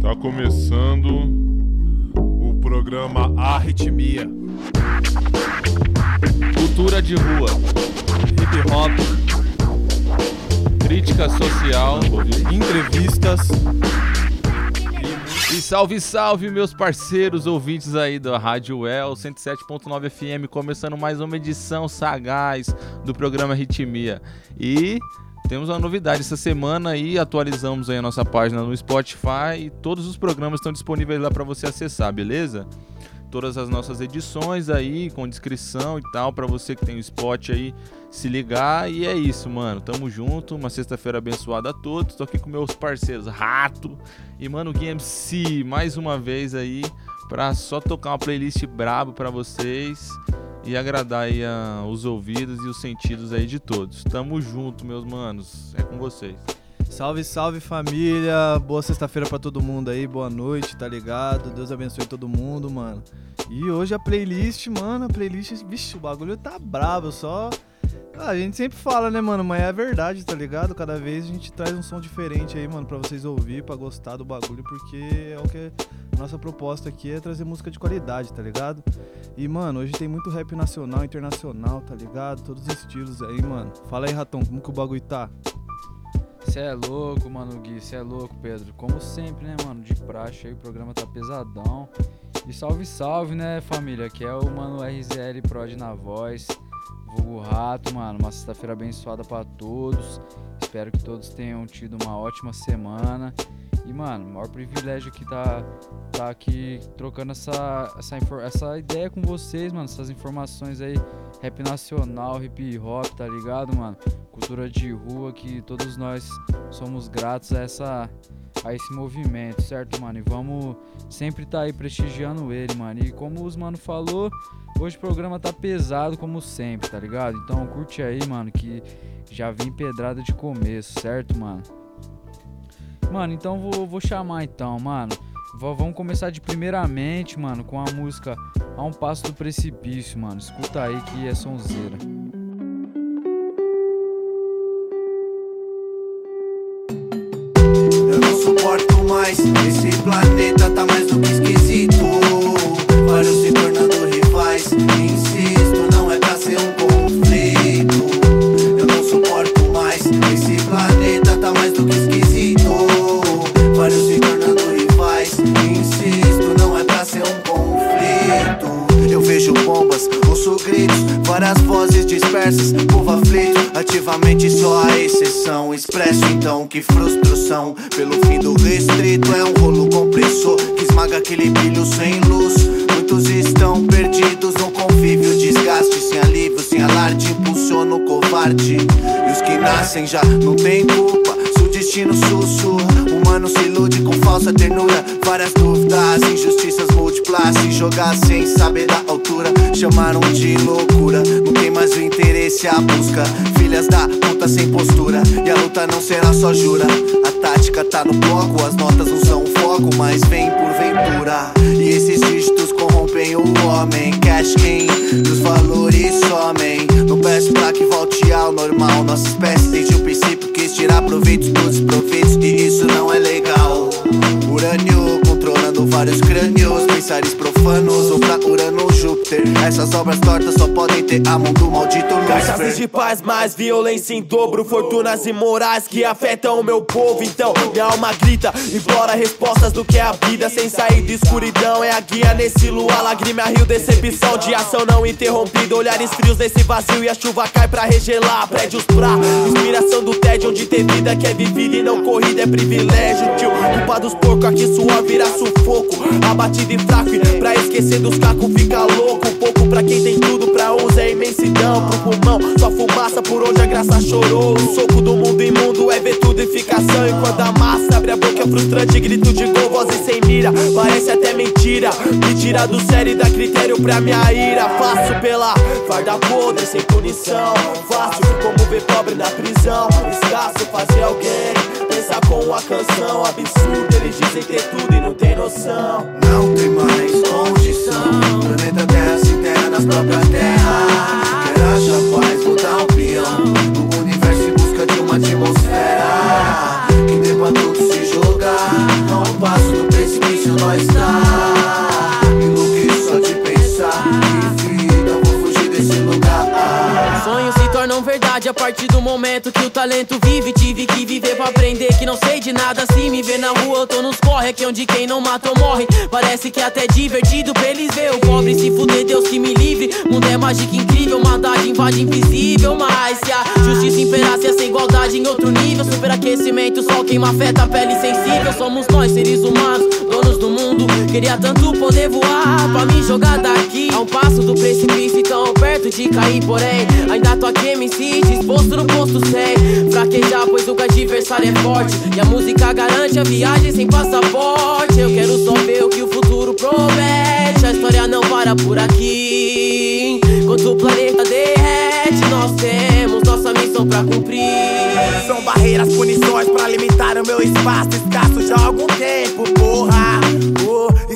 Tá começando o programa Arritmia. Cultura de rua, hip hop, crítica social, entrevistas. E salve, salve, meus parceiros ouvintes aí da Rádio El 107.9 FM, começando mais uma edição sagaz do programa Ritmia. E temos uma novidade essa semana aí, atualizamos aí a nossa página no Spotify e todos os programas estão disponíveis lá para você acessar, beleza? Todas as nossas edições aí com descrição e tal para você que tem o spot aí se ligar e é isso, mano. Tamo junto, uma sexta-feira abençoada a todos. Tô aqui com meus parceiros Rato e mano Gui MC mais uma vez aí para só tocar uma playlist brabo para vocês e agradar aí os ouvidos e os sentidos aí de todos. Tamo junto, meus manos. É com vocês. Salve, salve família. Boa sexta-feira pra todo mundo aí. Boa noite, tá ligado? Deus abençoe todo mundo, mano. E hoje a playlist, mano, a playlist, bicho, o bagulho tá brabo, só ah, a gente sempre fala, né, mano? Mas é verdade, tá ligado? Cada vez a gente traz um som diferente aí, mano, pra vocês ouvir, pra gostar do bagulho, porque é o que. Nossa proposta aqui é trazer música de qualidade, tá ligado? E, mano, hoje tem muito rap nacional, internacional, tá ligado? Todos os estilos aí, mano. Fala aí, Ratão, como que o bagulho tá? Cê é louco, mano, Gui, cê é louco, Pedro. Como sempre, né, mano, de praxe aí, o programa tá pesadão. E salve, salve, né, família, que é o mano RZL Prod na voz. Vulgo Rato, mano. Uma sexta-feira abençoada para todos. Espero que todos tenham tido uma ótima semana. E, mano, maior privilégio que tá, tá aqui trocando essa, essa, essa ideia com vocês, mano. Essas informações aí, rap nacional, hip hop, tá ligado, mano? Cultura de rua que todos nós somos gratos a essa a esse movimento, certo, mano? E vamos sempre tá aí prestigiando ele, mano. E como os mano falou, Hoje o programa tá pesado como sempre, tá ligado? Então curte aí, mano, que já vem pedrada de começo, certo, mano? Mano, então vou, vou chamar então, mano. vamos começar de primeiramente, mano, com a música A um Passo do Precipício, mano. Escuta aí que é sonzeira. Eu não suporto mais, esse planeta tá mais do que esquisito. Ativamente só a exceção. Expresso então que frustração pelo fim do restrito é um rolo compressor que esmaga aquele brilho sem luz. Muitos estão perdidos no convívio, desgaste sem alívio, sem alarde, impulsiona o covarde. E os que nascem já não tem culpa, destino sussurra, humano se ilude com falsa ternura. Várias dúvidas, injustiças múltiplas, se jogar sem saber da altura, chamaram de loucura. Não tem mais o interesse, a busca, filhas da puta sem postura. E a luta não será só jura, a tática tá no bloco, as notas não são foco, mas vem por ventura. E esses dígitos corrompem o homem. Cash quem os valores somem. Não peço pra que volte ao normal. Nossa espécie desde o princípio quis tirar proveito dos proveitos. E isso não é legal. Urânio controlando vários crânios. Pensares profanos Essas obras tortas só podem ter a mão do maldito Caixas de paz, mais violência em dobro. Fortunas imorais que afetam o meu povo. Então minha alma grita, implora respostas do que é a vida. Sem sair de escuridão, é a guia nesse luar. Lágrima, rio, decepção de ação não interrompida. Olhares frios nesse vazio e a chuva cai pra regelar. Prédios pra inspiração do tédio, onde ter vida que é vivida e não corrida é privilégio. Tio, culpa dos porcos, aqui suor vira sufoco. Abatido e fraco, e pra esquecer dos cacos fica louco. Pouco pra quem tem tudo, pra uns é imensidão. Pro pulmão, só fumaça por onde a graça chorou. O soco do mundo imundo é ver tudo e ficação. Enquanto a massa abre a boca, é frustrante, grito de gol, vozes sem mira. Parece até mentira. Me tira do sério e dá critério pra minha ira. Faço pela farda podre, sem punição. Fácil como ver pobre na prisão. Escasso fazer alguém cabeça com a canção Absurdo, eles dizem ter tudo e não tem noção Não tem mais condição. Planeta Terra nas próprias terras. Quer achar paz, vou dar um peão. No universo em busca de uma atmosfera. Que dê pra todos se jogar. A um passo do precipício nós tá. Verdade a partir do momento que o talento vive. Tive que viver pra aprender que não sei de nada. Se me ver na rua, eu tô nos corre. Aqui onde quem não mata ou morre. Parece que é até divertido pra eles ver o pobre se fuder. Deus que me livre. Mundo é mágica incrível, maldade invade invisível. Mas se a justiça imperasse, essa igualdade em outro nível. Superaquecimento, sol queima, afeta a pele sensível. Somos nós, seres humanos. Queria tanto poder voar pra me jogar daqui. A um passo do precipício, tão perto de cair. Porém, ainda tô aqui, MC, disposto no posto 100. Fraquejar, pois o adversário é forte. E a música garante a viagem sem passaporte. Eu quero só ver o que o futuro promete. A história não para por aqui. Enquanto o planeta derrete, nós temos nossa missão pra cumprir. São barreiras, punições pra limitar o meu espaço escasso já há algum tempo, porra.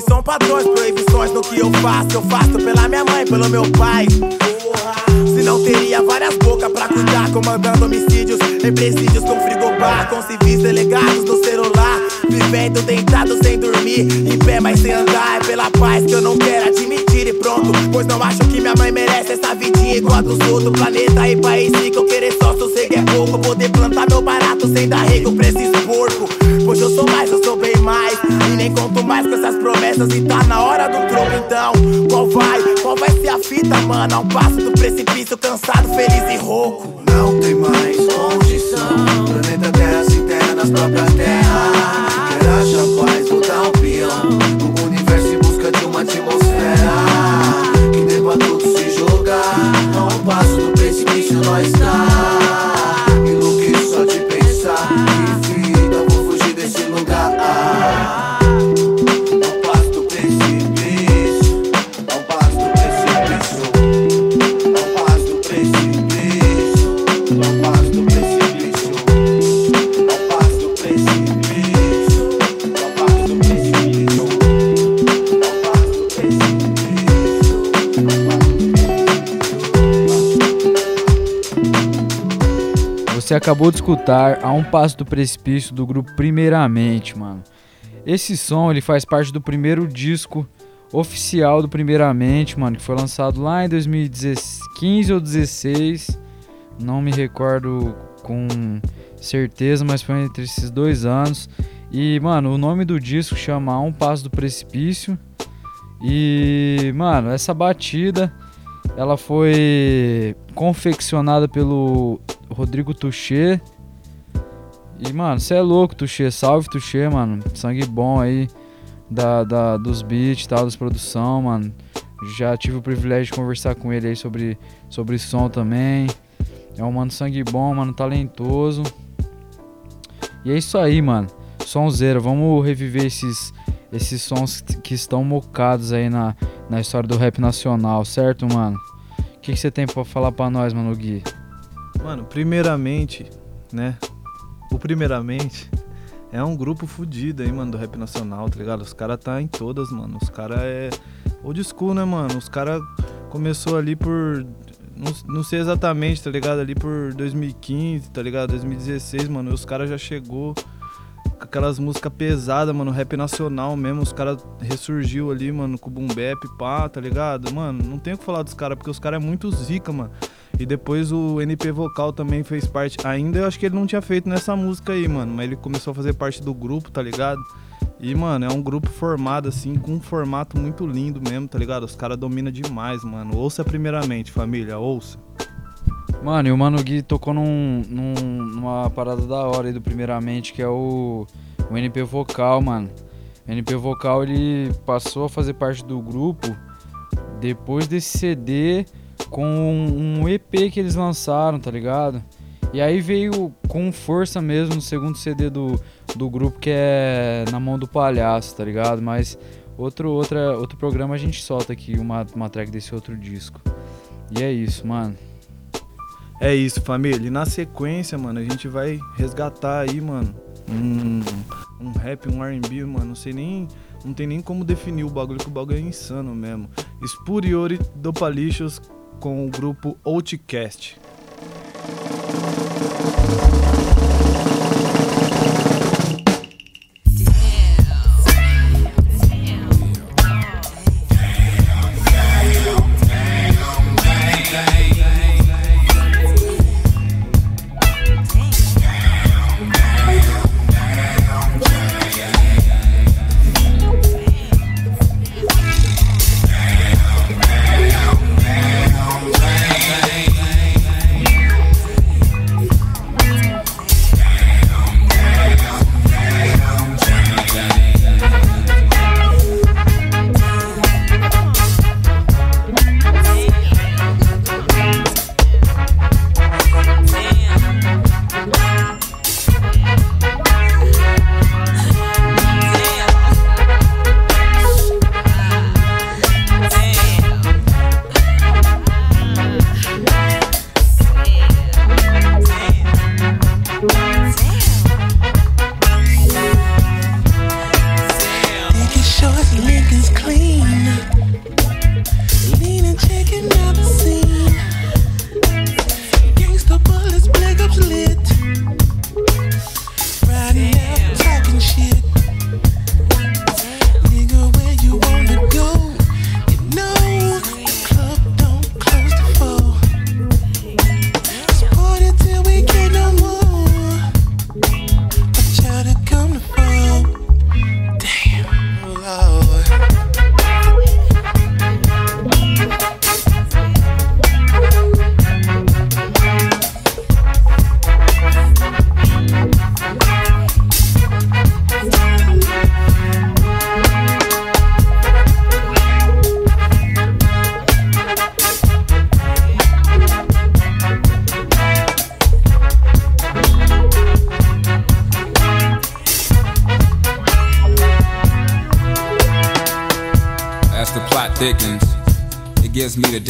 São padrões, proibições no que eu faço. Eu faço pela minha mãe, pelo meu pai. Se não teria várias bocas pra cuidar, comandando homicídios em presídios com frigobar, com civis delegados no celular. Vivendo deitado sem dormir, em pé mas sem andar. É pela paz que eu não quero admitir e pronto. Pois não acho que minha mãe merece essa vidinha igual a dos outros. Planeta e país que eu querer só sossego é pouco. Poder plantar meu barato sem dar rego pra esses porco. Pois eu sou mais, eu sou bem mais. E nem conto mais com essas promessas. E tá na hora do troco então. Qual vai? Qual vai ser a fita, mano? A um passo do precipício, cansado, feliz e rouco. Não tem mais condição. Planeta Terra se enterra nas próprias terras. Quer achar Você acabou de escutar A Um Passo do Precipício do grupo Primeiramente, mano. Esse som ele faz parte do primeiro disco oficial do Primeiramente, mano, que foi lançado lá em 2015 ou 16. Não me recordo com certeza, mas foi entre esses dois anos. E, mano, o nome do disco chama A Um Passo do Precipício. E, mano, essa batida ela foi confeccionada pelo Rodrigo Tuchê. E, mano, você é louco, Tuchê. Salve, Tuchê, mano. Sangue bom aí da, da, dos beats e tal, das produção, mano. Já tive o privilégio de conversar com ele aí sobre, sobre som também. É um mano sangue bom, mano, talentoso. E é isso aí, mano. Sonzeira, vamos reviver esses, esses sons que estão mocados aí na, na história do rap nacional, certo, mano? O que você tem pra falar pra nós, mano, Gui? Mano, primeiramente, né? O primeiramente é um grupo fudido aí, mano, do rap nacional, tá ligado? Os caras tá em todas, mano. Os caras é old school, né, mano? Os caras começou ali por não, não sei exatamente, tá ligado? Ali por 2015, tá ligado? 2016, mano. E os caras já chegou aquelas músicas pesadas, mano, rap nacional mesmo. Os caras ressurgiu ali, mano, com o boom bap, pá, tá ligado? Mano, não tenho o que falar dos caras, porque os caras é muito zica, mano. E depois o NP Vocal também fez parte. Ainda eu acho que ele não tinha feito nessa música aí, mano. Mas ele começou a fazer parte do grupo, tá ligado? E, mano, é um grupo formado, assim, com um formato muito lindo mesmo, tá ligado? Os caras dominam demais, mano. Ouça primeiramente, família, ouça. Mano, e o Mano Gui tocou num, num- numa parada da hora aí do Primeiramente, que é o, o NP Vocal, mano. O NP Vocal, ele passou a fazer parte do grupo depois desse CD com um EP que eles lançaram, tá ligado? E aí veio com força mesmo no segundo CD do, do grupo, que é Na Mão do Palhaço, tá ligado? Mas outro, outra, outro programa a gente solta aqui uma, uma track desse outro disco. E é isso, mano. É isso, família. E na sequência, mano, a gente vai resgatar aí, mano, um, um rap, um R&B, mano, não sei nem, não tem nem como definir o bagulho, que o bagulho é insano mesmo. Spuriori Dopalicious com o grupo Outcast.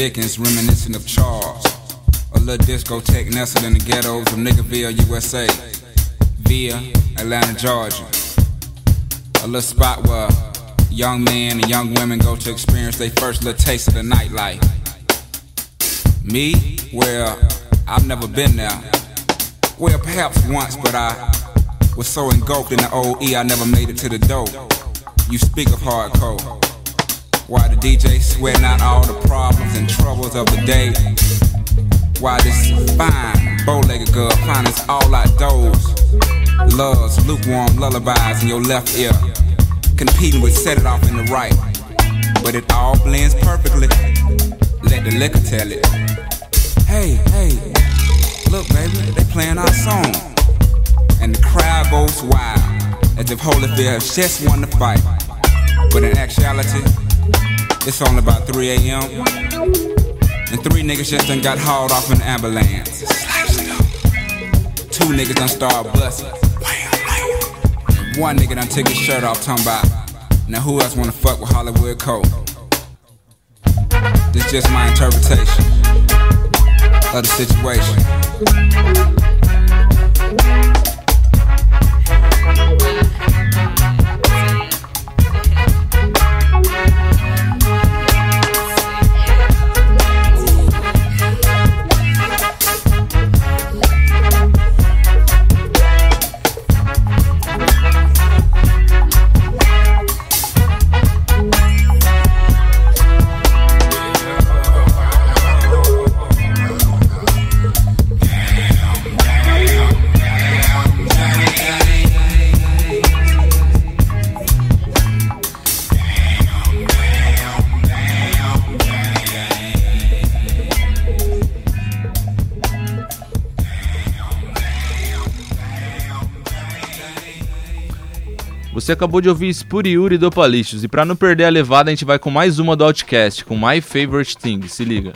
Dickens, reminiscent of Charles. A little discotheque nestled in the ghettos of Niggerville, USA, via Atlanta, Georgia. A little spot where young men and young women go to experience their first little taste of the nightlife. Me? Well, I've never been there. Well, perhaps once, but I was so engulfed in the old E, I never made it to the door. You speak of hardcore. Why the DJ sweating out all the problems and troubles of the day? Why this fine, bow-legged girl finds us all outdoors? Loves lukewarm lullabies in your left ear, competing with set it off in the right. But it all blends perfectly. Let the liquor tell it. Hey, hey, look, baby, they playing our song, and the crowd goes wild as if Holyfield just won the fight. But in actuality, it's only about 3 a.m. And three niggas just done got hauled off in an ambulance. Two niggas done started busting. One nigga done took his shirt off, talking about, now who else wanna fuck with Hollywood Cole? This just my interpretation of the situation. Você acabou de ouvir Spuriuri do Palichos e pra não perder a levada a gente vai com mais uma do Outcast, com My Favorite Thing, se liga.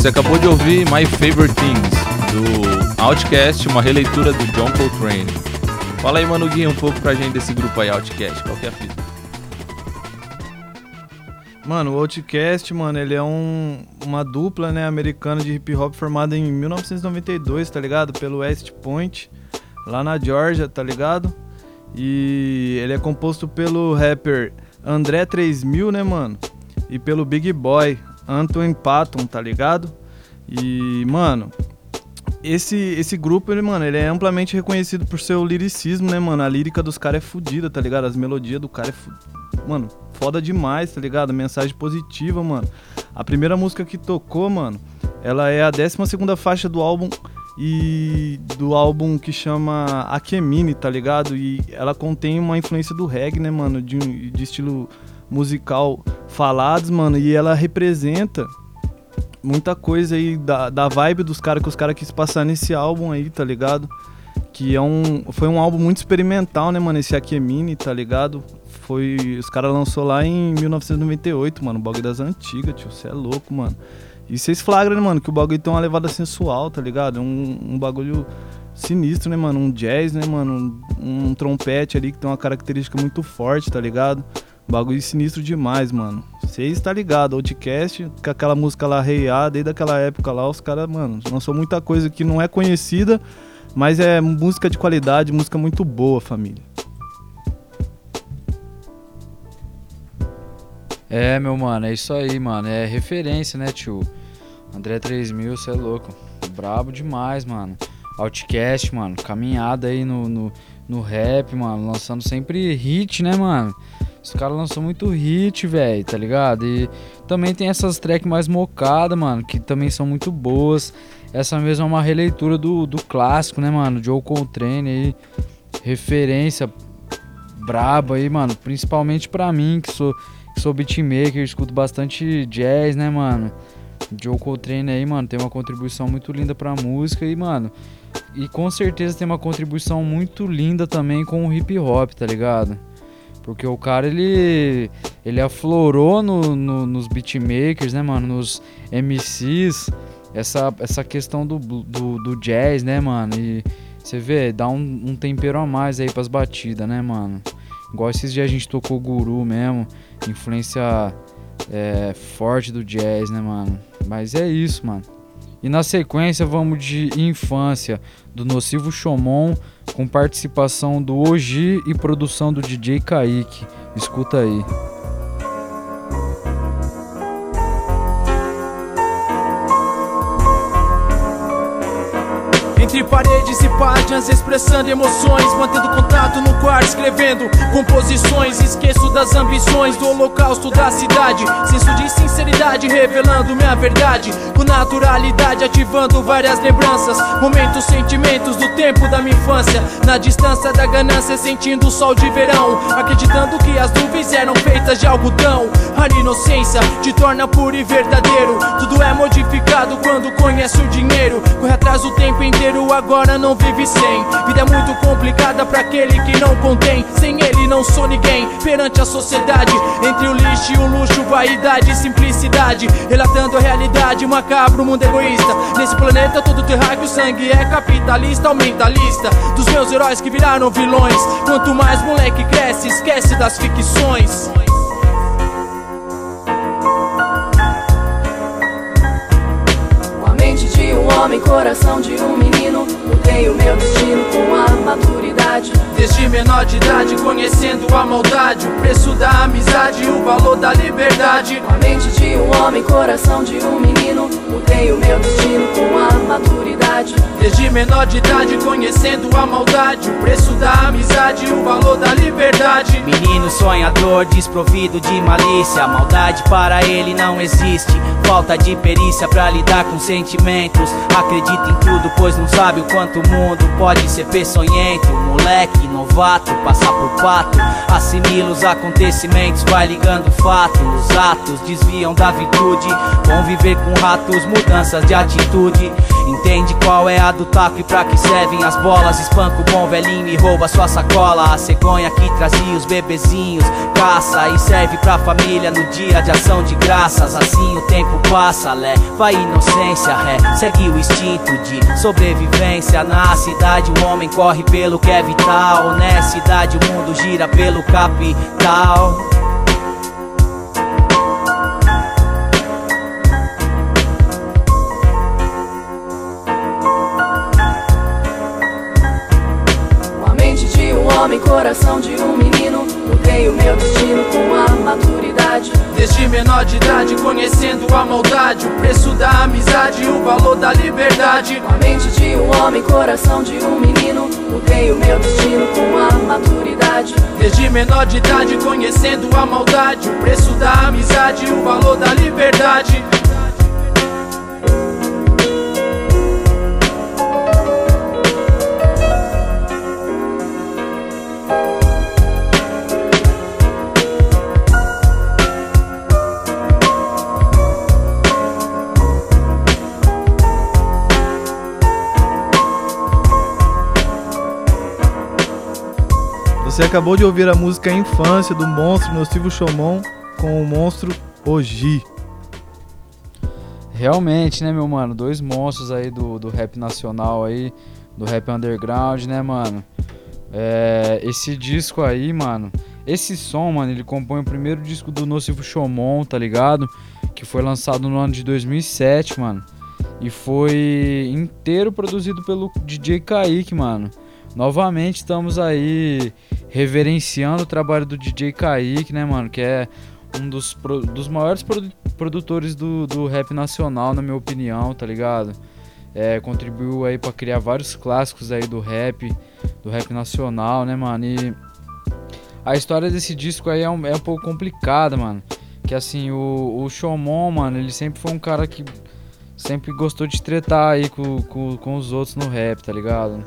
Você acabou de ouvir My Favorite Things, do Outcast, uma releitura do John Coltrane. Fala aí, Mano Gui, um pouco pra gente desse grupo aí, Outcast. Qual que é a fita? Mano, o Outcast, mano, ele é um, uma dupla, né, americana de hip hop formada em 1992, tá ligado? Pelo West Point, lá na Georgia, tá ligado? E ele é composto pelo rapper André 3000, né, mano? E pelo Big Boy, Antoine Patton, tá ligado? E, mano, esse, esse grupo, ele, mano, ele é amplamente reconhecido por seu liricismo, né, mano? A lírica dos caras é fodida, tá ligado? As melodias do cara é, fu- mano, foda demais, tá ligado? Mensagem positiva, mano. A primeira música que tocou, mano, ela é a 12 segunda faixa do álbum e do álbum que chama Akemini, tá ligado? E ela contém uma influência do reggae, né, mano? De, de estilo musical falados, mano, e ela representa muita coisa aí da, da vibe dos caras que os caras quis passar nesse álbum aí, tá ligado? Que é um. Foi um álbum muito experimental, né, mano? Esse Akemini, tá ligado? Foi. Os caras lançou lá em 1998, mano. O bagulho das antigas, tio. Você é louco, mano. E vocês flagram, né, mano, que o bagulho tem uma levada sensual, tá ligado? É Um, um bagulho sinistro, né, mano? Um jazz, né, mano? Um, um trompete ali que tem uma característica muito forte, tá ligado? Bagulho sinistro demais, mano. Vocês tá ligado, Outcast, com aquela música lá, Rei A, desde aquela época lá, os caras, mano, lançou muita coisa que não é conhecida, mas é música de qualidade, música muito boa, família. É, meu mano, é isso aí, mano. É referência, né, tio? André 3000, você é louco. Brabo demais, mano. Outcast, mano. Caminhada aí no, no, no rap, mano. Lançando sempre hit, né, mano? Os caras lançam muito hit, velho, tá ligado? E também tem essas tracks mais mocadas, mano, que também são muito boas. Essa mesma é uma releitura do, do clássico, né, mano? Joe Coltrane aí. Referência braba aí, mano. Principalmente pra mim, que sou, que sou beatmaker, escuto bastante jazz, né, mano? Joe Coltrane aí, mano, tem uma contribuição muito linda pra música e, mano, e com certeza tem uma contribuição muito linda também com o hip hop, tá ligado? Porque o cara, ele, ele aflorou no, no- nos beatmakers, né, mano, nos MCs, essa, essa questão do, do, do jazz, né, mano? E você vê, dá um, um tempero a mais aí pras batidas, né, mano? Igual esses dias a gente tocou Guru mesmo, influência é, forte do jazz, né, mano? Mas é isso, mano. E na sequência vamos de Infância, do Nocivo Chomon, com participação do Oji e produção do DJ Kaique. Escuta aí. Entre paredes e páginas, expressando emoções, mantendo contato no quarto, escrevendo composições. Esqueço das ambições do holocausto da cidade. Senso de sinceridade, revelando minha verdade. Com naturalidade, ativando várias lembranças. Momentos, sentimentos do tempo da minha infância. Na distância da ganância, sentindo o sol de verão. Acreditando que as nuvens eram feitas de algodão. A inocência te torna puro e verdadeiro. Tudo é modificado quando conhece o dinheiro. Corre atrás o tempo inteiro, agora não vive sem. Vida é muito complicada pra aquele que não contém. Sem ele não sou ninguém perante a sociedade. Entre o lixo e o luxo, vaidade e simplicidade. Relatando a realidade, macabro, mundo egoísta. Nesse planeta todo terráqueo, sangue é capitalista, aumentalista. Dos meus heróis que viraram vilões. Quanto mais moleque cresce, esquece das ficções. A mente de um homem, coração de um menino. Mudei o meu destino com a maturidade. Desde menor de idade, conhecendo a maldade, o preço da amizade e o valor da liberdade. Com a mente de um homem, coração de um menino. Mudei o meu destino com a maturidade. Desde menor de idade, conhecendo a maldade, o preço da amizade e o valor da liberdade. Menino sonhador, desprovido de malícia. Maldade para ele não existe. Falta de perícia pra lidar com sentimentos. Acredita em tudo, pois não sabe sabe o quanto o mundo pode ser peçonhento. Moleque, novato, passar por pato. Assimila os acontecimentos, vai ligando fato. Os atos desviam da virtude. Conviver com ratos, mudanças de atitude. Entende qual é a do taco e pra que servem as bolas. Espanca o bom velhinho e rouba sua sacola. A cegonha que trazia os bebezinhos. Caça e serve pra família no dia de ação de graças. Assim o tempo passa, leva a inocência, ré. Segue o instinto de Na cidade o homem corre pelo que é vital. Honestidade, o mundo gira pelo capital. Com a mente de um homem, coração de um Mudei o meu destino com a maturidade. Desde menor de idade, conhecendo a maldade, o preço da amizade e o valor da liberdade. Com a mente de um homem, coração de um menino. Mudei o meu destino com a maturidade. Desde menor de idade, conhecendo a maldade, o preço da amizade e o valor da liberdade. Você acabou de ouvir a música Infância do monstro Nocivo Chomon com o monstro Oji. Realmente, né, meu mano? Dois monstros aí do, do rap nacional aí, do rap underground, né, mano? É, esse disco aí, mano, esse som, mano, ele compõe o primeiro disco do Nocivo Chomon, tá ligado? Que foi lançado no ano de 2007, mano. E foi inteiro produzido pelo DJ Kaique, mano. Novamente estamos aí reverenciando o trabalho do DJ Kaique, né, mano? Que é um dos, pro- dos maiores produ- produtores do, do rap nacional, na minha opinião, tá ligado? É, contribuiu aí pra criar vários clássicos aí do rap, do rap nacional, né, mano? E a história desse disco aí é um, é um pouco complicada, mano. Que assim, o, o Shomon, mano, ele sempre foi um cara que sempre gostou de tretar aí com, com, com os outros no rap, tá ligado?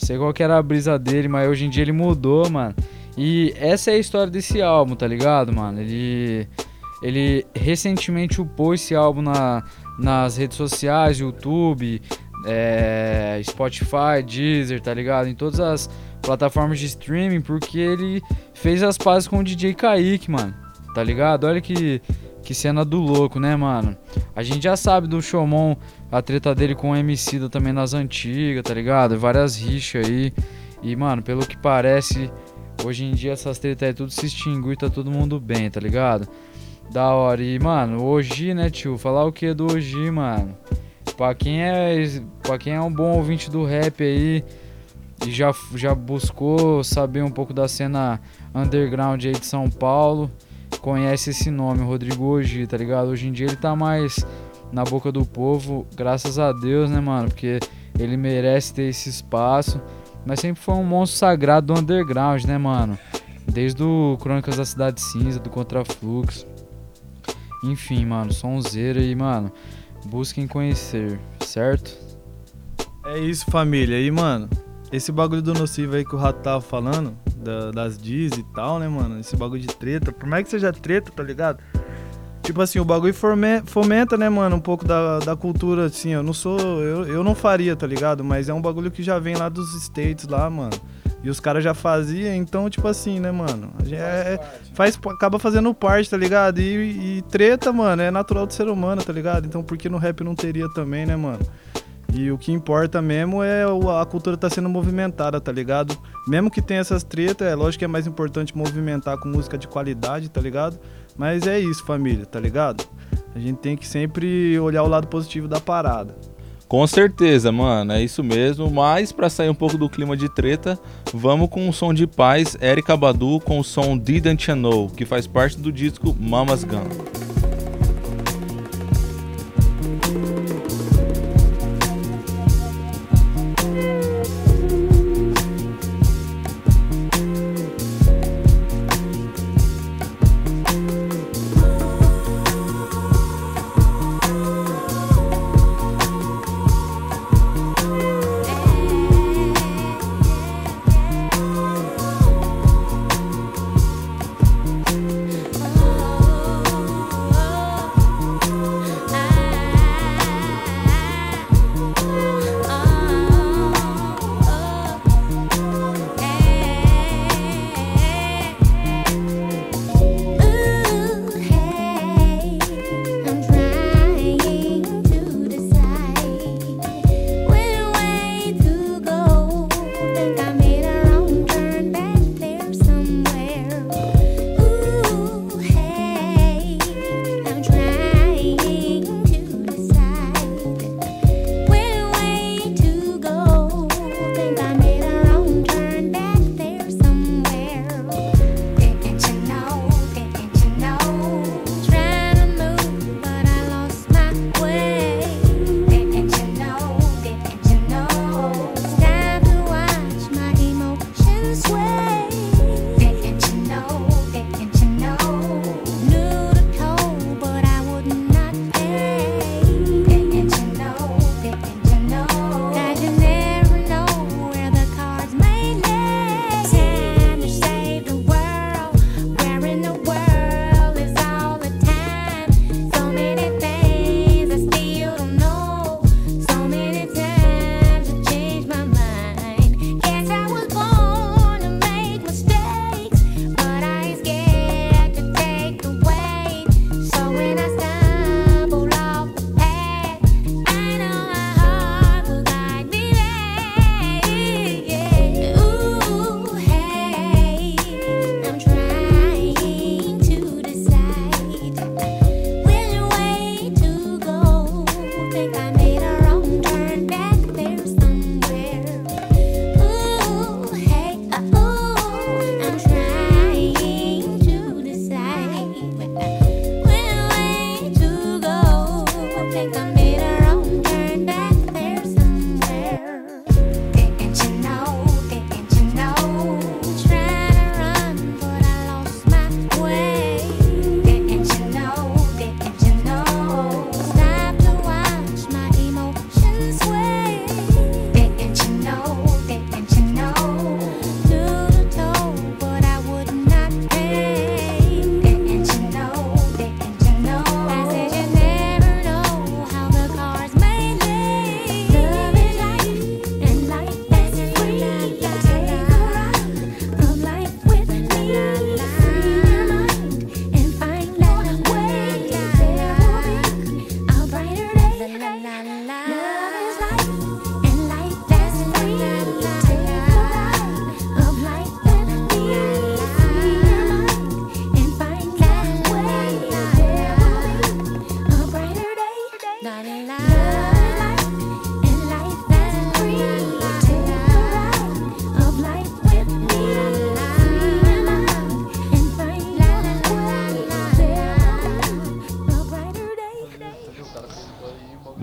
Sei qual que era a brisa dele, mas hoje em dia ele mudou, mano. E essa é a história desse álbum, tá ligado, mano? Ele, ele recentemente upou esse álbum na, nas redes sociais, YouTube, é, Spotify, Deezer, tá ligado? Em todas as plataformas de streaming, porque ele fez as pazes com o DJ Kaique, mano. Tá ligado? Olha que, que cena do louco, né, mano? A gente já sabe do Shomon, a treta dele com o Emicida também nas antigas, tá ligado? Várias rixas aí. E, mano, pelo que parece, hoje em dia essas tretas aí tudo se extinguiu e tá todo mundo bem, tá ligado? Da hora. E, mano, hoje, né, tio? Falar o que do hoje, mano? Pra quem é, pra quem é um bom ouvinte do rap aí e já, já buscou saber um pouco da cena underground aí de São Paulo, conhece esse nome, Rodrigo Oji, tá ligado? Hoje em dia ele tá mais na boca do povo, graças a Deus, né, mano? Porque ele merece ter esse espaço. Mas sempre foi um monstro sagrado do underground, né, mano? Desde o Crônicas da Cidade Cinza, do Contrafluxo. Enfim, mano, sonzeira e, mano, busquem conhecer, certo? É isso, família. E, mano, esse bagulho do nocivo aí que o Rato tava falando, da- das Diz e tal, né, mano? Esse bagulho de treta, por mais que seja treta, tá ligado? Tipo assim, o bagulho fomenta, né, mano, um pouco da, da cultura, assim, eu não sou. Eu, eu não faria, tá ligado? Mas é um bagulho que já vem lá dos States lá, mano. E os caras já faziam, então, tipo assim, né, mano? A gente é- faz, acaba fazendo parte, tá ligado? E, e treta, mano, é natural do ser humano, tá ligado? Então por que no rap não teria também, né, mano? E o que importa mesmo é o- a cultura tá sendo movimentada, tá ligado? Mesmo que tenha essas tretas, é lógico que é mais importante movimentar com música de qualidade, tá ligado? Mas é isso, família, tá ligado? A gente tem que sempre olhar o lado positivo da parada. Com certeza, mano, é isso mesmo. Mas pra sair um pouco do clima de treta, vamos com um som de paz, Erika Badu com o som Didn't You Know, que faz parte do disco Mama's Gun.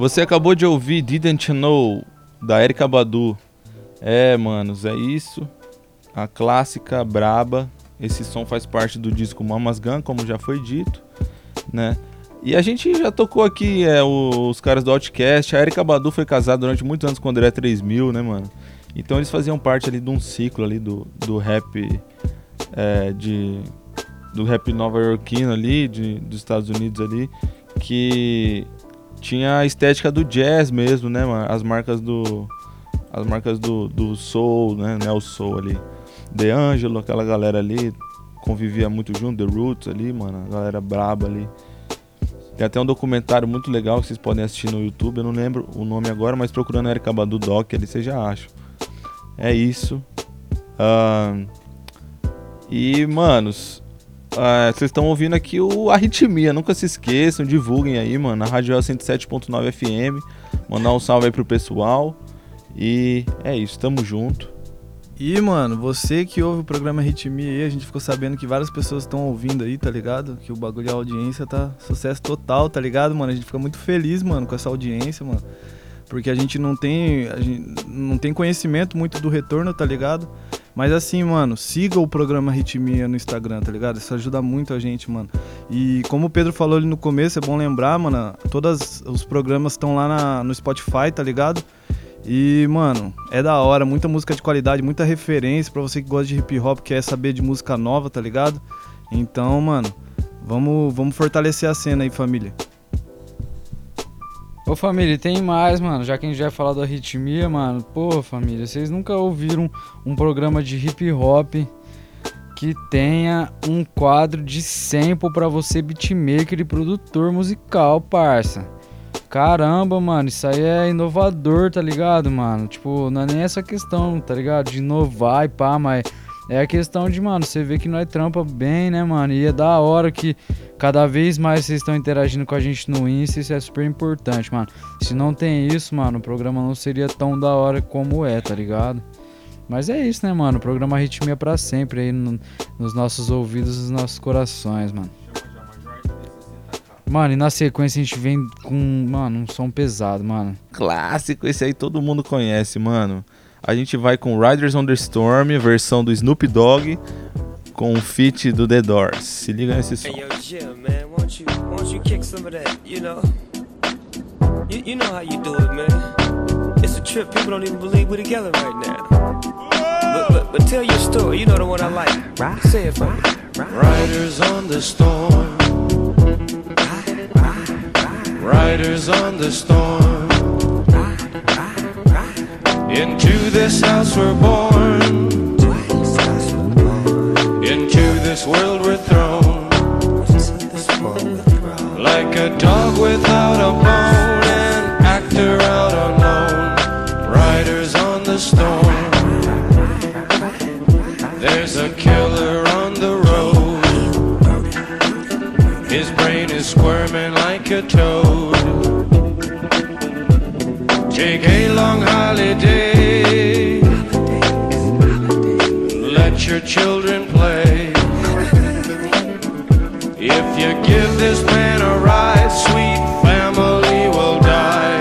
Você acabou de ouvir Didn't Know, da Erika Badu. É, manos, é isso. A clássica braba. Esse som faz parte do disco Mamas Gun, como já foi dito, né? E a gente já tocou aqui é, os caras do Outcast. A Erika Badu foi casada durante muitos anos com o André 3000, né, mano? Então eles faziam parte ali de um ciclo ali do, do rap é, de do rap nova iorquino ali de, dos Estados Unidos ali que tinha a estética do jazz mesmo, né, mano? As marcas do as marcas do, do soul, né, né, o soul ali. The Angelo, aquela galera ali convivia muito junto, The Roots ali, mano, a galera braba ali. Tem até um documentário muito legal que vocês podem assistir no YouTube, eu não lembro o nome agora, mas procurando Erika Badu Doc ali você já acha. É isso. Ahn, e, manos, ah, vocês estão ouvindo aqui o Arritmia. Nunca se esqueçam, divulguem aí, mano. Na Rádio El 107.9 FM. Mandar um salve aí pro pessoal. E é isso, tamo junto. E, mano, você que ouve o programa Ritmia aí, a gente ficou sabendo que várias pessoas estão ouvindo aí, tá ligado? Que o bagulho de audiência tá sucesso total, tá ligado, mano? A gente fica muito feliz, mano, com essa audiência, mano. Porque a gente não tem, a gente não tem conhecimento muito do retorno, tá ligado? Mas assim, mano, siga o programa Ritmia no Instagram, tá ligado? Isso ajuda muito a gente, mano. E como o Pedro falou ali no começo, é bom lembrar, mano, todos os programas estão lá na- no Spotify, tá ligado? E, mano, é da hora, muita música de qualidade, muita referência pra você que gosta de hip hop, quer saber de música nova, tá ligado? Então, mano, vamos, vamos fortalecer a cena aí, família. Ô família, tem mais, mano. Já que a gente já falou da ritmia, mano. Pô, família, vocês nunca ouviram um programa de hip hop que tenha um quadro de sample pra você beatmaker e produtor musical, parça. Caramba, mano, isso aí é inovador, tá ligado, mano? Tipo, não é nem essa questão, tá ligado? De inovar e pá, mas é a questão de, mano, você vê que nós trampa bem, né, mano? E é da hora que cada vez mais vocês estão interagindo com a gente no Insta, isso é super importante, mano. Se não tem isso, mano, o programa não seria tão da hora como é, tá ligado? Mas é isso, né, mano? O programa Ritmia pra sempre aí no- nos nossos ouvidos nos nossos corações, mano. Mano, e na sequência a gente vem com, mano, um som pesado, mano. Clássico, esse aí todo mundo conhece, mano. A gente vai com Riders on the Storm, versão do Snoop Dogg, com o feat do The Doors. Se liga nesse som. Hey yo, Jim, man, won't you won't you kick some of that? You know, you, you know how you do it, man. It's a trip. People don't even believe we're together right now. But, but, but tell your story. You know the one I like. Say it for me. Riders on the storm. Riders on the storm. Into this house we're born. Into this world we're thrown. Like a dog without a bone, an actor out on loan. Riders on the storm. There's a killer on the road. His brain is squirming like a toad. Take a long holiday. Children play. If you give this man a ride, sweet family will die.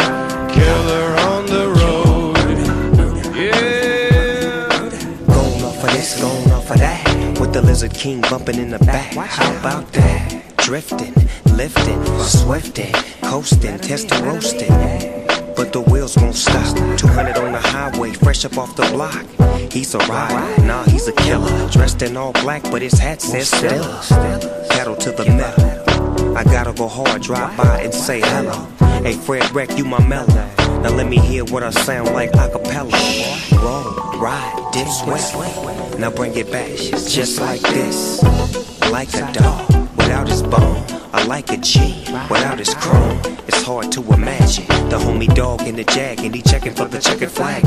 Killer on the road. Yeah. Going off of this, going off of that. With the Lizard King bumping in the back. How about that? Drifting, lifting, swifting, coasting, testing, roasting. But the wheels won't stop. 200 on the highway, fresh up off the block. He's a rider, nah, he's a killer. Dressed in all black, but his hat says Stella. Pedal to the metal. I gotta go hard, drive by and say hello. Hey, Fred Wreck, you my mellow. Now let me hear what I sound like a cappella. Roll, ride, dip, sweat. Now bring it back, just like this. Like a dog without his bone. I like a G without his chrome. It's hard to imagine the homie dog in the jag and he checking for the checkered flag.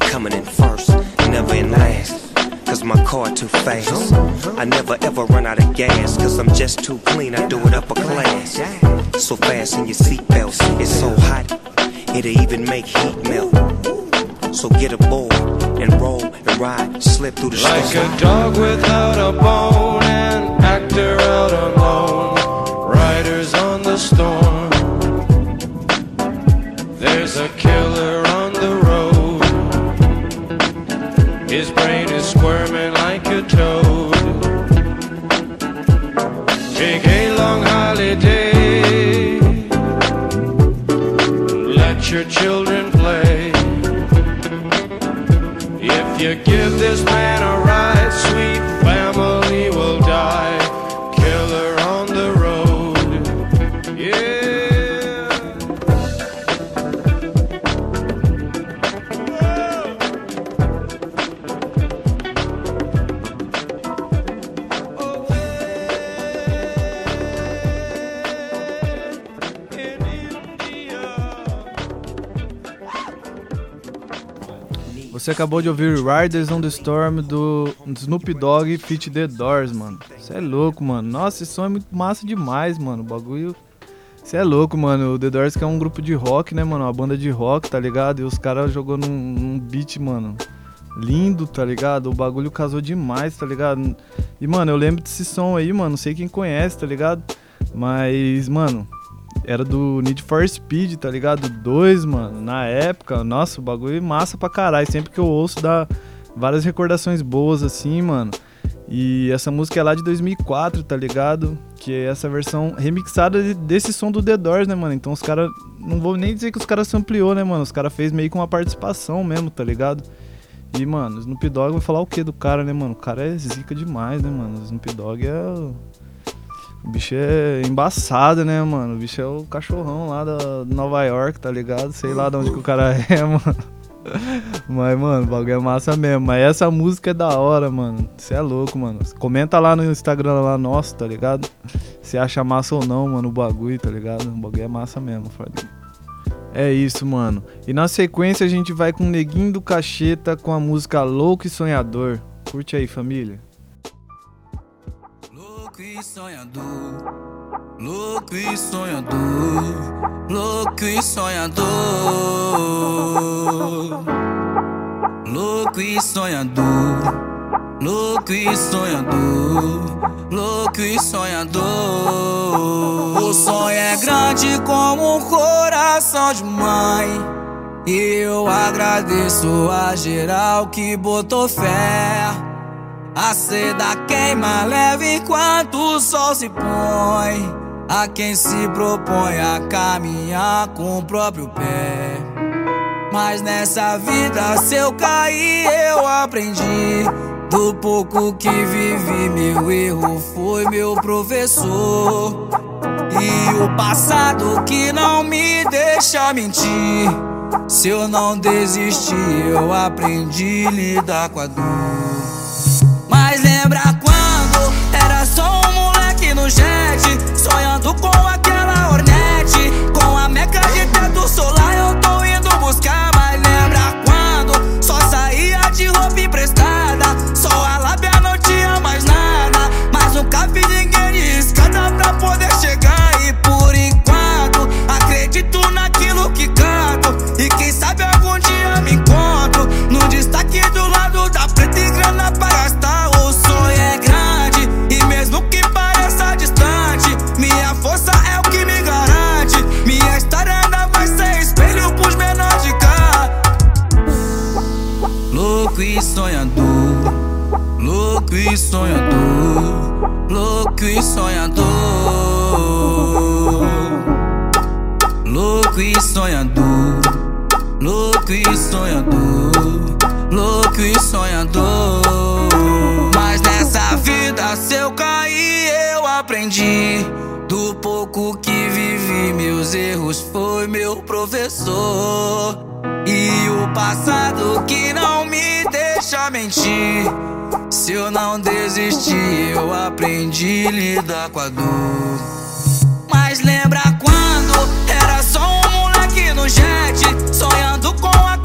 Coming in first, never in last. Cause my car too fast. I never ever run out of gas. Cause I'm just too clean, I do it upper class. So fast in your seatbelts, it's so hot, it'll even make heat melt. So get aboard and roll and ride, slip through the Like storm. a dog without a bone, an actor out alone. Riders on the storm. squirming like a toad. Take a long holiday. Let your children play. If you give this man Você acabou de ouvir Riders on the Storm do Snoop Dogg feat The Doors, mano. Você é louco, mano. Nossa, esse som é muito massa demais, mano. O bagulho. Você é louco, mano. O The Doors que é um grupo de rock, né, mano? Uma banda de rock, tá ligado? E os caras jogou num, num beat, mano. Lindo, tá ligado? O bagulho casou demais, tá ligado? E, mano, eu lembro desse som aí, mano. Não sei quem conhece, tá ligado? Mas, mano, era do Need for Speed, tá ligado? 2, mano. Na época, nossa, o bagulho é massa pra caralho. Sempre que eu ouço dá várias recordações boas, assim, mano. E essa música é lá de 2004, tá ligado? Que é essa versão remixada de- desse som do The Doors, né, mano? Então os caras. Não vou nem dizer que os caras ampliou, né, mano? Os caras fez meio com uma participação mesmo, tá ligado? E, mano, Snoop Dogg vai falar o que do cara, né, mano? O cara é zica demais, né, mano? Snoop Dogg é. O- bicho é embaçado, né, mano? O bicho é o cachorrão lá da Nova York, tá ligado? Sei lá de onde que o cara é, mano. Mas, mano, o bagulho é massa mesmo. Mas essa música é da hora, mano. Você é louco, mano. Comenta lá no Instagram lá nosso, tá ligado? Se acha massa ou não, mano, o bagulho, tá ligado? O bagulho é massa mesmo, Fabinho. É isso, mano. E na sequência a gente vai com o Neguinho do Cacheta com a música Louco e Sonhador. Curte aí, família. Louco e sonhador, louco e sonhador, louco e sonhador, louco e sonhador, louco e sonhador, louco e sonhador. O sonho é grande como um coração de mãe. E eu agradeço a geral que botou fé. A seda queima leve enquanto o sol se põe. A quem se propõe a caminhar com o próprio pé. Mas nessa vida, se eu cair, eu aprendi. Do pouco que vivi, meu erro foi meu professor. E o passado que não me deixa mentir. Se eu não desistir, eu aprendi a lidar com a dor. Lembra quando era só um moleque no jet Sonhando com aquela meu professor. E o passado que não me deixa mentir. Se eu não desistir eu aprendi a lidar com a dor. Mas lembra quando era só um moleque no jet Sonhando com aquela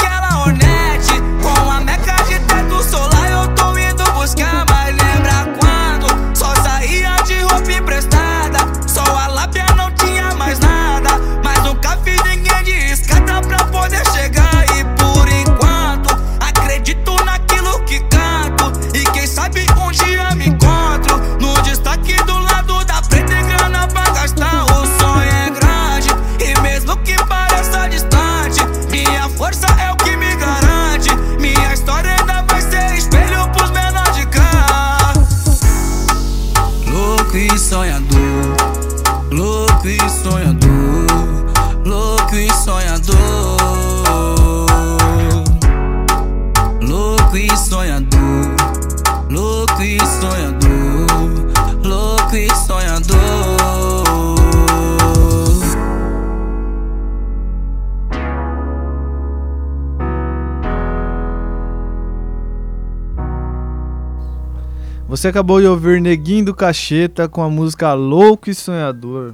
Você acabou de ouvir Neguinho do Cacheta com a música Louco e Sonhador.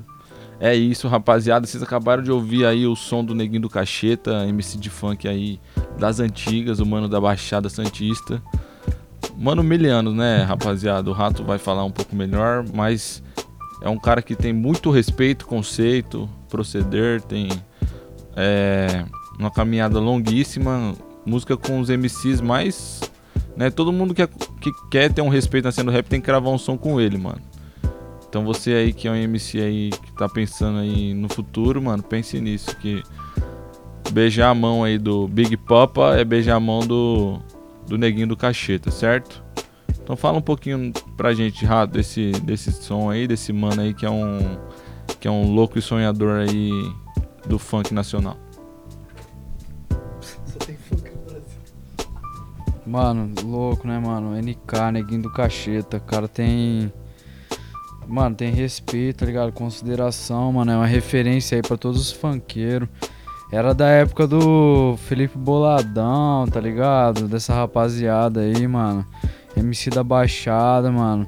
É isso, rapaziada. Vocês acabaram de ouvir aí o som do Neguinho do Cacheta, MC de funk aí das antigas, o mano da Baixada Santista. Mano miliano, né, rapaziada? O Rato vai falar um pouco melhor, mas é um cara que tem muito respeito, conceito, proceder, tem é, uma caminhada longuíssima, música com os MCs mais. Né, todo mundo que, que quer ter um respeito na cena do rap tem que gravar um som com ele, mano. Então você aí que é um MC aí que tá pensando aí no futuro, mano, pense nisso, que beijar a mão aí do Big Papa é beijar a mão do, do neguinho do cacheta, certo? Então fala um pouquinho pra gente, Rato, desse, desse som aí, desse mano aí que é um que é um louco e sonhador aí do funk nacional. Mano, louco, né, mano? NK, neguinho do cacheta. Cara tem. Mano, tem respeito, tá ligado? Consideração, mano. É uma referência aí pra todos os funkeiros. Era da época do Felipe Boladão, tá ligado? Dessa rapaziada aí, mano. MC da Baixada, mano.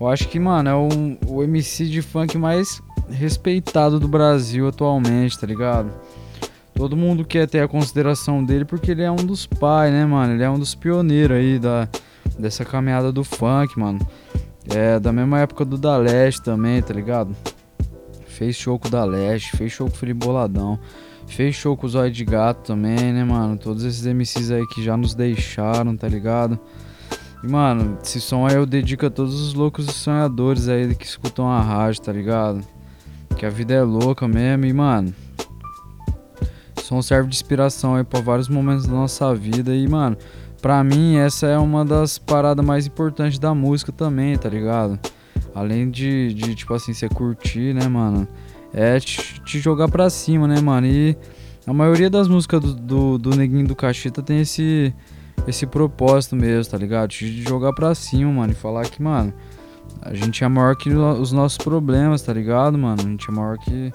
Eu acho que, mano, é o, o MC de funk mais respeitado do Brasil atualmente, tá ligado? Todo mundo quer ter a consideração dele porque ele é um dos pais, né, mano? Ele é um dos pioneiros aí da, dessa caminhada do funk, mano. É da mesma época do Da Leste também, tá ligado? Fez show com o Da Leste, fez show com o Felipe Boladão, fez show com o Zóio de Gato também, né, mano? Todos esses MCs aí que já nos deixaram, tá ligado? E, mano, esse som aí eu dedico a todos os loucos e sonhadores aí que escutam a rádio, tá ligado? Que a vida é louca mesmo e, mano. Som serve de inspiração aí pra vários momentos da nossa vida e, mano, pra mim essa é uma das paradas mais importantes da música também, tá ligado? Além de, de tipo assim, você curtir, né, mano? É te, te jogar pra cima, né, mano? E a maioria das músicas do, do, do Neguinho do Cacheta tem esse, esse propósito mesmo, tá ligado? De jogar pra cima, mano, e falar que, mano, a gente é maior que os nossos problemas, tá ligado, mano? A gente é maior que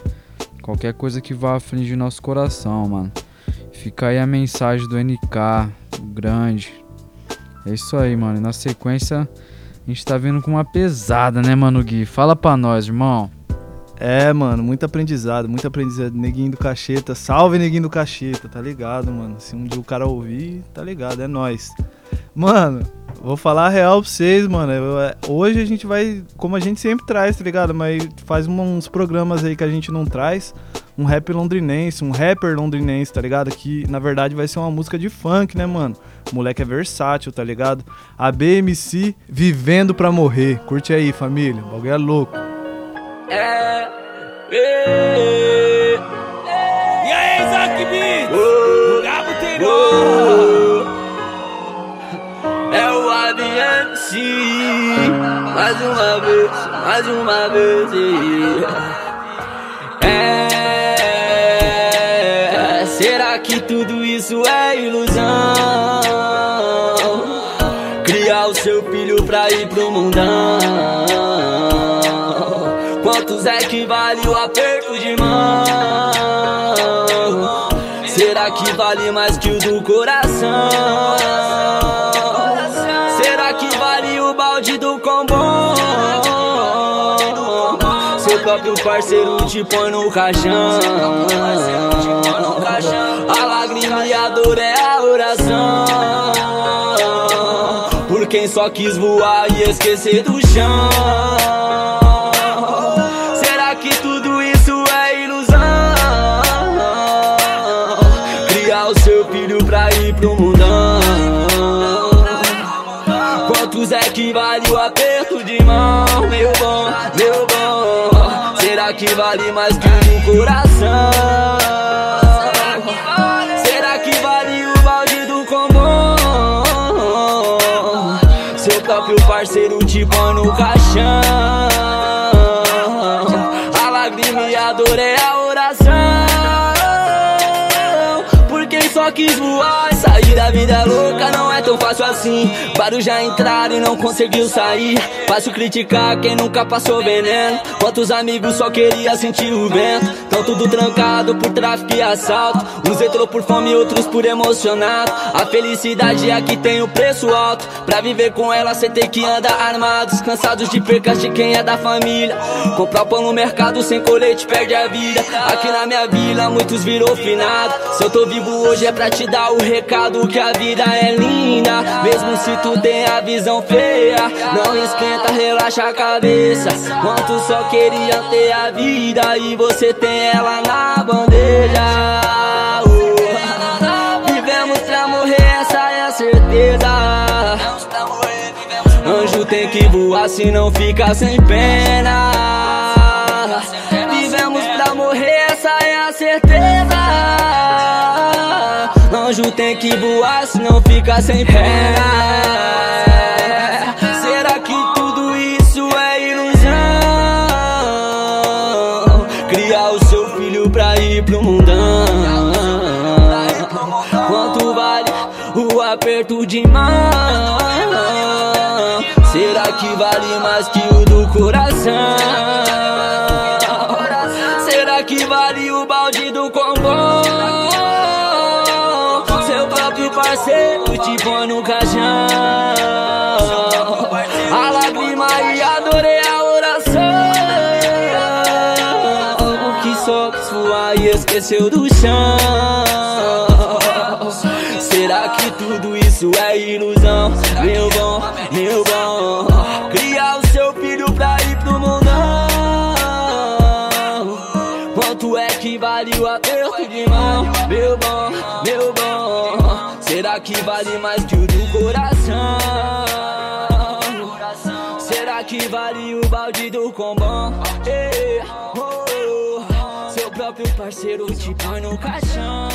qualquer coisa que vá afligir nosso coração, mano. Fica aí a mensagem do NK, o grande. É isso aí, mano. E na sequência, a gente tá vindo com uma pesada, né, mano, Gui? Fala pra nós, irmão. É, mano, muito aprendizado, muito aprendizado. Neguinho do Cacheta, salve Neguinho do Cacheta, tá ligado, mano? Se um dia o cara ouvir, tá ligado, é nós. Mano, vou falar a real pra vocês, mano. é, hoje a gente vai, como a gente sempre traz, tá ligado? Mas faz uns programas aí que a gente não traz. Um rap londrinense, um rapper londrinense, tá ligado? Que na verdade vai ser uma música de funk, né, mano? O moleque é versátil, tá ligado? A BMC vivendo pra morrer. Curte aí, família. O bagulho é louco. É. é. ABMC. Mais uma vez, mais uma vez. É. Será que tudo isso é ilusão? Criar o seu filho pra ir pro mundão. Quantos é que vale o aperto de mão? Será que vale mais que o do coração? Próprio parceiro te põe no caixão. A lágrima e a dor é a oração. Por quem só quis voar e esquecer do chão. Será que tudo isso é ilusão? Criar o seu filho pra ir pro mundão. Quantos é que vale o aperto de mão? Meu bom, meu bom. Será que vale mais que do coração? Será que vale o balde do combão? Seu próprio parceiro te põe no caixão. A lágrima e a dor é a oração. Por quem só quis voar. Sair da vida louca não é tão fácil assim. Vários já entraram e não conseguiu sair. Fácil criticar quem nunca passou veneno. Quantos amigos só queria sentir o vento. Tão tudo trancado por tráfico e assalto. Uns entrou por fome, outros por emocionado. A felicidade aqui tem o preço alto. Pra viver com ela cê tem que andar armados. Cansados de percas de quem é da família. Comprar pão no mercado sem colete perde a vida. Aqui na minha vila muitos virou finado. Se eu tô vivo hoje é pra te dar o recado que a vida é linda. Mesmo se tu tem a visão feia, não esquenta, relaxa a cabeça. Quantos só queriam ter a vida e você tem ela na bandeja. Oh. Vivemos pra morrer, essa é a certeza. Anjo tem que voar, senão fica sem pena. Vivemos pra morrer, essa é a certeza. Anjo tem que voar, senão fica sem pena. Será que tudo isso é ilusão? Criar o seu filho pra ir pro mundão. Quanto vale o aperto de mão? Será que vale mais que o do coração? Esqueceu do chão. Será que tudo isso é ilusão? Meu bom, meu bom. Criar o seu filho pra ir pro mundão. Quanto é que vale o aperto de mão? Meu bom, meu bom. Será que vale mais que o do coração? Será que vale o balde do combão? Eh, oh, próprio parceiro te põe no caixão.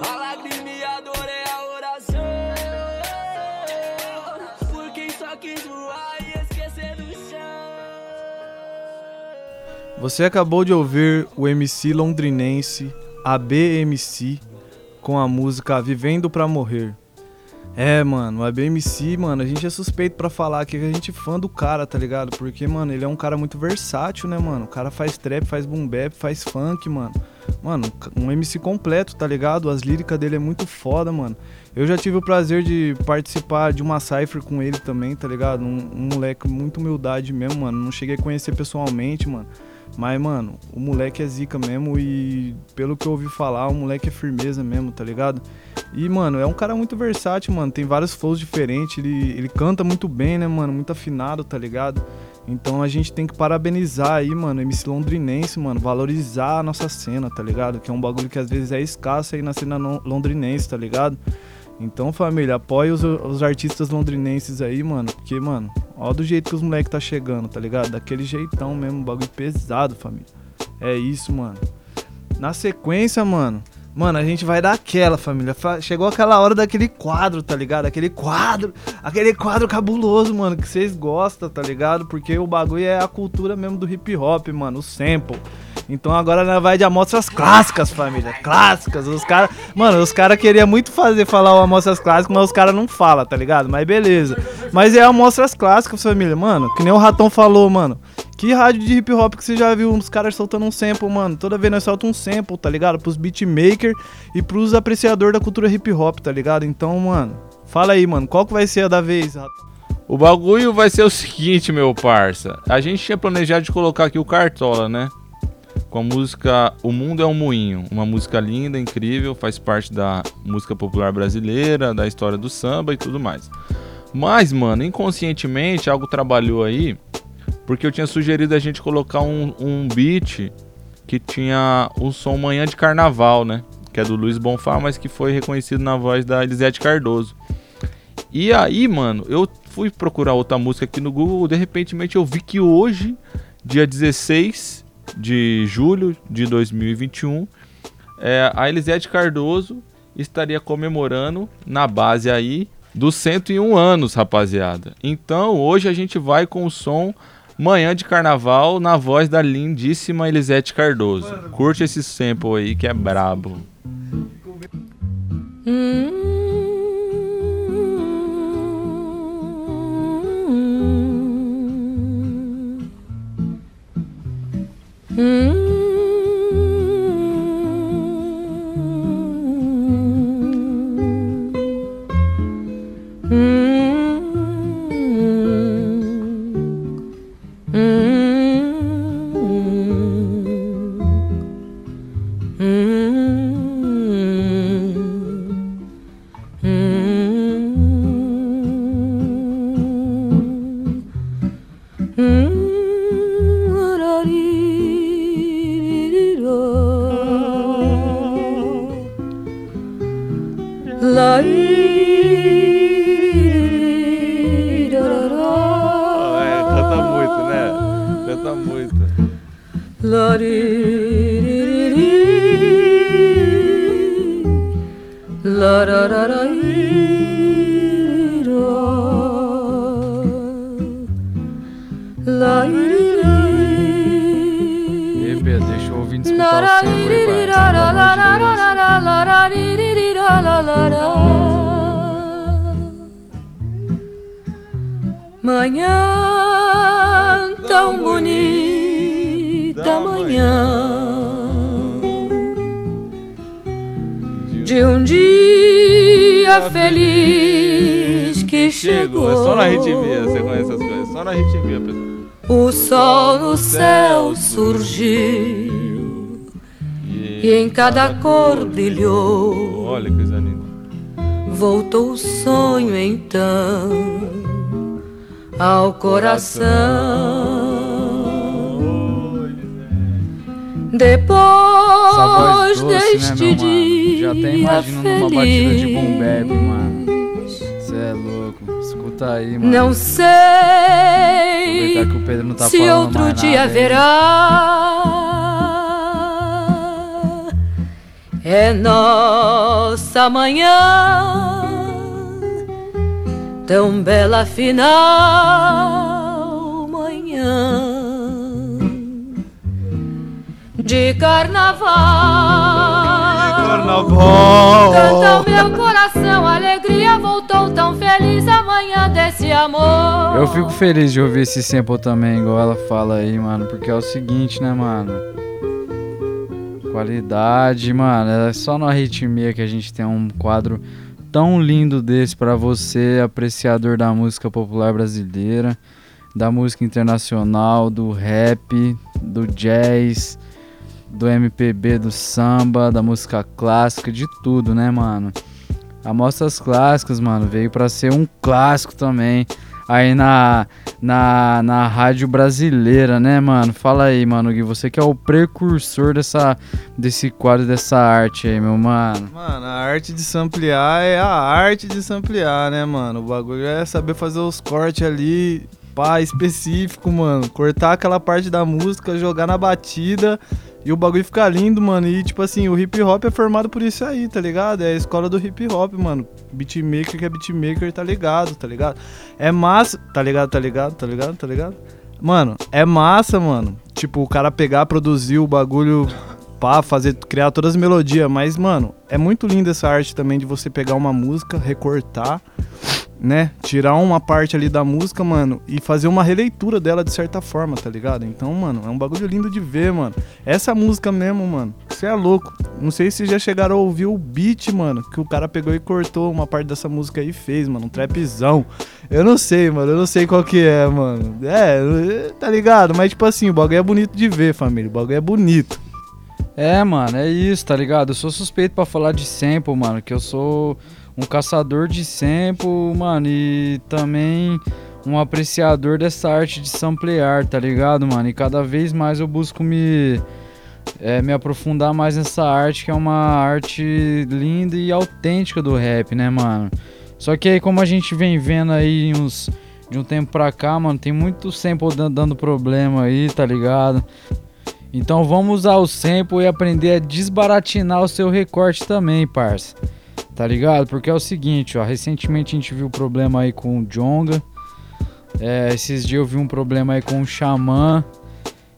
A lágrima e a dor é a oração. Por quem só quis voar e esquecer do chão. Você acabou de ouvir o MC londrinense ABMC com a música Vivendo Pra Morrer. É, mano, o ABMC, mano, a gente é suspeito pra falar que a gente é fã do cara, tá ligado? Porque, mano, ele é um cara muito versátil, né, mano? O cara faz trap, faz boom bap, faz funk, mano. Mano, um MC completo, tá ligado? As líricas dele é muito foda, mano. Eu já tive o prazer de participar de uma cypher com ele também, tá ligado? Um, um moleque muito humildade mesmo, mano. Não cheguei a conhecer pessoalmente, mano. Mas, mano, o moleque é zica mesmo e pelo que eu ouvi falar, o moleque é firmeza mesmo, tá ligado? E, mano, é um cara muito versátil, mano. Tem vários flows diferentes, ele, ele canta muito bem, né, mano? Muito afinado, tá ligado? Então a gente tem que parabenizar aí, mano, MC londrinense, mano, valorizar a nossa cena, tá ligado? Que é um bagulho que às vezes é escasso aí na cena londrinense, tá ligado? Então, família, apoie os, os artistas londrinenses aí, mano, porque, mano, ó do jeito que os moleques tá chegando, tá ligado? Daquele jeitão mesmo, bagulho pesado, família. É isso, mano. Na sequência, mano, mano, a gente vai dar aquela, família. Fa- Chegou aquela hora daquele quadro, tá ligado? Aquele quadro, aquele quadro cabuloso, mano, que vocês gostam, tá ligado? Porque o bagulho é a cultura mesmo do hip hop, mano, o sample. Então agora nós vai de amostras clássicas, família. Clássicas. Os caras. Mano, os caras queriam muito fazer falar o amostras clássicas, mas os caras não falam, tá ligado? Mas beleza. Mas é amostras clássicas, família. Mano, que nem o Ratão falou, mano. Que rádio de hip hop que você já viu uns caras soltando um sample, mano? Toda vez nós soltamos um sample, tá ligado? Pros beatmaker e pros apreciadores da cultura hip hop, tá ligado? Então, mano, fala aí, mano. Qual que vai ser a da vez? O bagulho vai ser o seguinte, meu parça. A gente tinha planejado de colocar aqui o Cartola, né? Com a música O Mundo é um Moinho. Uma música linda, incrível, faz parte da música popular brasileira, da história do samba e tudo mais. Mas, mano, inconscientemente algo trabalhou aí, porque eu tinha sugerido a gente colocar um, um beat que tinha o som Manhã de Carnaval, né? Que é do Luiz Bonfá, mas que foi reconhecido na voz da Elisete Cardoso. E aí, mano, eu fui procurar outra música aqui no Google, de repente eu vi que hoje, dia 16 de julho de 2021, é, a Elisete Cardoso estaria comemorando na base aí dos 101 anos, rapaziada. Então, hoje a gente vai com o som Manhã de Carnaval na voz da lindíssima Elisete Cardoso. Curte esse sample aí que é brabo. É, Ei, Pedro, deixa eu ouvir escutar o aí. Manhã tão bonita, manhã de um dia feliz que Chegou, é só na ritmia, você conhece as coisas. Só na ritmia, Pedro. O sol no céu surgiu e em cada cor brilhou. Olha que coisa linda. Voltou o sonho então ao coração. Depois doce, deste né, meu Já até imagino numa batida de boom feliz. bap, mano. Cê é louco. Escuta aí, mano. Não sei Aproveitar que o Pedro não tá se falando outro mais dia nada aí. haverá. É nossa manhã, tão bela final manhã de carnaval. Carnaval. Canta o meu coração, alegria voltou tão feliz amanhã desse amor. Eu fico feliz de ouvir esse sample também, igual ela fala aí, mano. Porque é o seguinte, né, mano? Qualidade, mano. É só na ritmia que a gente tem um quadro tão lindo desse pra você, apreciador da música popular brasileira, da música internacional, do rap, do jazz, do MPB, do samba, da música clássica, de tudo, né, mano? Amostras clássicas, mano, veio pra ser um clássico também aí na, na, na rádio brasileira, né, mano? Fala aí, mano, Gui, você que é o precursor dessa, desse quadro, dessa arte aí, meu mano. Mano, a arte de samplear é a arte de samplear, né, mano? O bagulho é saber fazer os cortes ali, pá, específico, mano. Cortar aquela parte da música, jogar na batida e o bagulho ficar lindo, mano. E, tipo assim, o hip hop é formado por isso aí, tá ligado? É a escola do hip hop, mano. Beatmaker que é beatmaker, tá ligado, tá ligado? É massa, tá ligado, tá ligado, tá ligado, tá ligado? Mano, é massa, mano. Tipo, o cara pegar, produzir o bagulho, pá, fazer, criar todas as melodias. Mas, mano, é muito linda essa arte também de você pegar uma música, recortar, né? Tirar uma parte ali da música, mano, e fazer uma releitura dela de certa forma, tá ligado? Então, mano, é um bagulho lindo de ver, mano. Essa música mesmo, mano, você é louco. Não sei se já chegaram a ouvir o beat, mano, que o cara pegou e cortou uma parte dessa música aí e fez, mano, um trapzão. Eu não sei, mano, eu não sei qual que é, mano. É, tá ligado? Mas, tipo assim, o bagulho é bonito de ver, família. O bagulho é bonito. É, mano, é isso, tá ligado? Eu sou suspeito pra falar de sample, mano, que eu sou um caçador de sample, mano, e também um apreciador dessa arte de samplear, tá ligado, mano? E cada vez mais eu busco me é, me aprofundar mais nessa arte, que é uma arte linda e autêntica do rap, né, mano? Só que aí, como a gente vem vendo aí uns de um tempo pra cá, mano, tem muito sample dan- dando problema aí, tá ligado? Então vamos usar o sample e aprender a desbaratinar o seu recorte também, parça. Tá ligado? Porque é o seguinte, ó, recentemente a gente viu problema aí com o Jonga, É, esses dias eu vi um problema aí com o Xamã.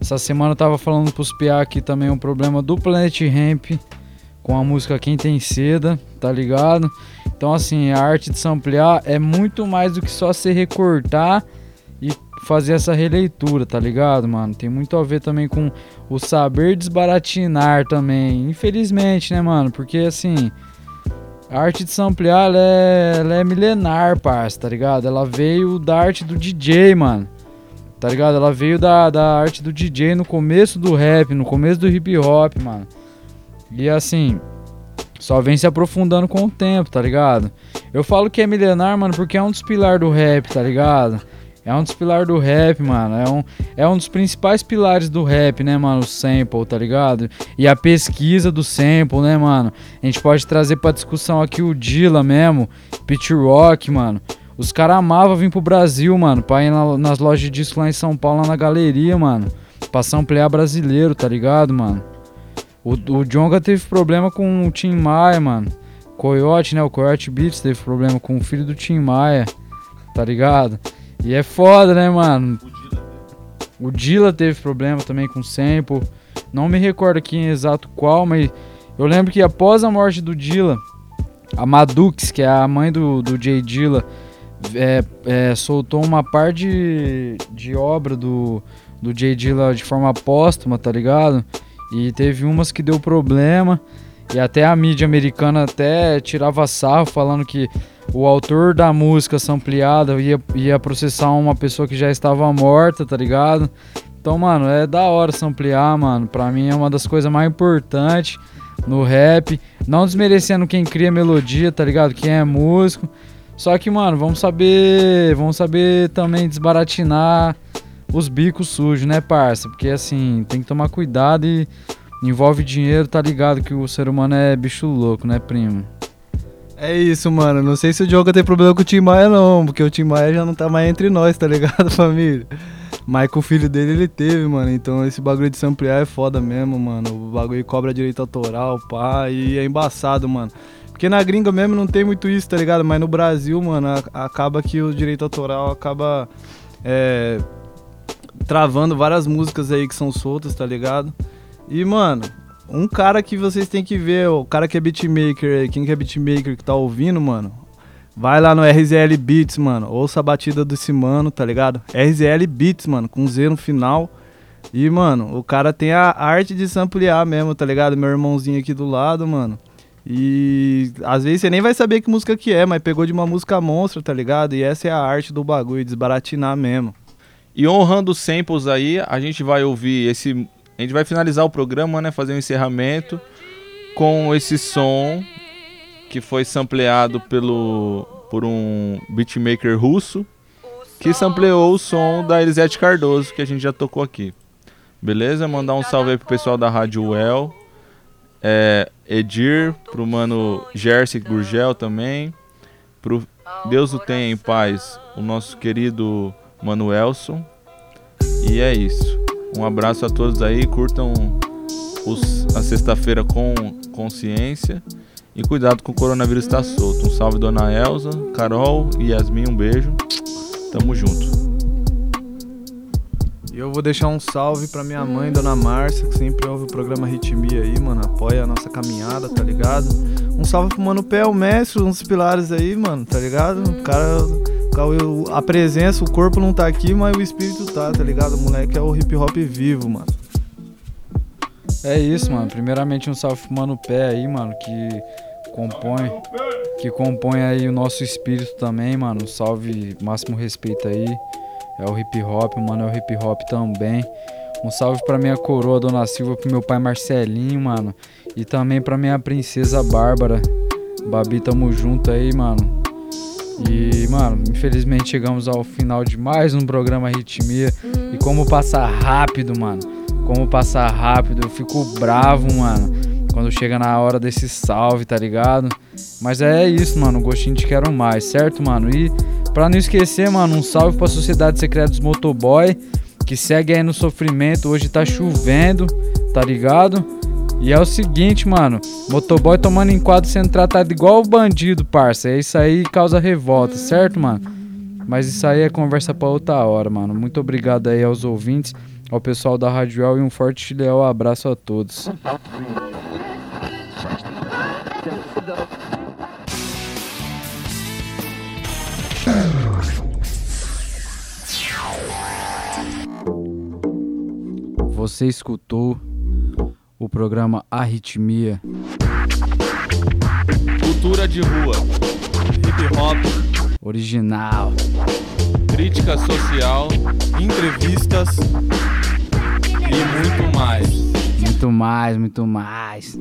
Essa semana eu tava falando pros PA aqui também um problema do Planet Ramp com a música Quem Tem Seda, tá ligado? Então assim, a arte de samplear é muito mais do que só se recortar e fazer essa releitura, tá ligado, mano? Tem muito a ver também com o saber desbaratinar também. Infelizmente, né, mano? Porque assim, a arte de samplear ela é, ela é milenar, parça, tá ligado? Ela veio da arte do DJ, mano. Tá ligado? Ela veio da, da arte do DJ no começo do rap, no começo do hip hop, mano. E assim, só vem se aprofundando com o tempo, tá ligado? Eu falo que é milenar, mano, porque é um dos pilares do rap, tá ligado? É um dos pilares do rap, mano. É um, é um dos principais pilares do rap, né, mano? O sample, tá ligado? E a pesquisa do sample, né, mano? A gente pode trazer pra discussão aqui o Dilla mesmo, Pit Rock, mano. Os caras amavam vir pro Brasil, mano, pra ir na- nas lojas de disco lá em São Paulo, lá na galeria, mano. Pra samplear brasileiro, tá ligado, mano? O, o Jonga teve problema com o Tim Maia, mano. Coyote, né? O Coyote Beats teve problema com o filho do Tim Maia, tá ligado? E é foda, né, mano? O Dilla teve problema também com sample. Não me recordo aqui em exato qual, mas eu lembro que após a morte do Dilla, a Madux, que é a mãe do, do Jay Dilla, é, é, soltou uma par de, de obra do, do Jay Dilla de forma póstuma, tá ligado? E teve umas que deu problema. E até a mídia americana até tirava sarro falando que o autor da música sampleada ia, ia processar uma pessoa que já estava morta, tá ligado? Então, mano, é da hora samplear, mano. Pra mim é uma das coisas mais importantes no rap. Não desmerecendo quem cria melodia, tá ligado? Quem é músico. Só que, mano, vamos saber. Vamos saber também desbaratinar os bicos sujos, né, parça? Porque assim, tem que tomar cuidado e envolve dinheiro, tá ligado? Que o ser humano é bicho louco, né, primo? É isso, mano. Não sei se o Diogo tem problema com o Tim Maia, não, porque o Tim Maia já não tá mais entre nós, tá ligado, família? Mas com o filho dele ele teve, mano. Então esse bagulho de samplear é foda mesmo, mano. O bagulho cobra direito autoral, pá, e é embaçado, mano. Porque na gringa mesmo não tem muito isso, tá ligado? Mas no Brasil, mano, acaba que o direito autoral acaba é, travando várias músicas aí que são soltas, tá ligado? E, mano, um cara que vocês têm que ver, o cara que é beatmaker quem que é beatmaker que tá ouvindo, mano, vai lá no RZL Beats, mano, ouça a batida desse mano, tá ligado? RZL Beats, mano, com Z no final. E, mano, o cara tem a arte de samplear mesmo, tá ligado? Meu irmãozinho aqui do lado, mano. E às vezes você nem vai saber que música que é, mas pegou de uma música monstro, tá ligado? E essa é a arte do bagulho, desbaratinar mesmo. E honrando samples aí, a gente vai ouvir esse. A gente vai finalizar o programa, né? Fazer um encerramento com esse som que foi sampleado pelo, por um beatmaker russo que sampleou o som da Elisete Cardoso, que a gente já tocou aqui. Beleza? Mandar um salve aí pro pessoal da Rádio Well. É, Edir, pro mano Jersey Gurgel também. Pro Deus o tenha em paz, o nosso querido Manuelson. E é isso. Um abraço a todos aí, curtam os- a sexta-feira com consciência e cuidado com o coronavírus está solto. Um salve Dona Elza, Carol e Yasmin, um beijo. Tamo junto. E eu vou deixar um salve pra minha mãe, Dona Márcia, que sempre ouve o programa Ritmia aí, mano. Apoia a nossa caminhada, tá ligado? Um salve pro Mano Pé, o mestre, uns pilares aí, mano, tá ligado? O cara. O- A presença, o corpo não tá aqui, mas o espírito tá, tá ligado? O moleque é o hip hop vivo, mano. É isso, mano. Primeiramente um salve pro Mano Pé aí, mano, que compõe que compõe aí o nosso espírito também, mano. Um salve, máximo respeito aí. É o hip hop, mano, é o hip hop também. Um salve pra minha coroa, Dona Silva, pro meu pai Marcelinho, mano. E também pra minha princesa Bárbara. Babi, tamo junto aí, mano. E, mano, infelizmente chegamos ao final de mais um programa Ritmia. E como passar rápido, mano. Como passar rápido. Eu fico bravo, mano. Quando chega na hora desse salve, tá ligado? Mas é isso, mano. Gostinho de quero mais, certo, mano? E pra não esquecer, mano, um salve pra Sociedade Secreta dos Motoboy. Que segue aí no sofrimento. Hoje tá chovendo, tá ligado? E é o seguinte, mano. Motoboy tomando enquadro sendo tratado igual bandido, parça. É isso aí causa revolta, certo, mano? Mas isso aí é conversa pra outra hora, mano. Muito obrigado aí aos ouvintes, ao pessoal da Rádio El e um forte leal abraço a todos. Você escutou o programa Arritmia. Cultura de rua, hip hop, Original. crítica social, entrevistas e muito mais. Muito mais, muito mais.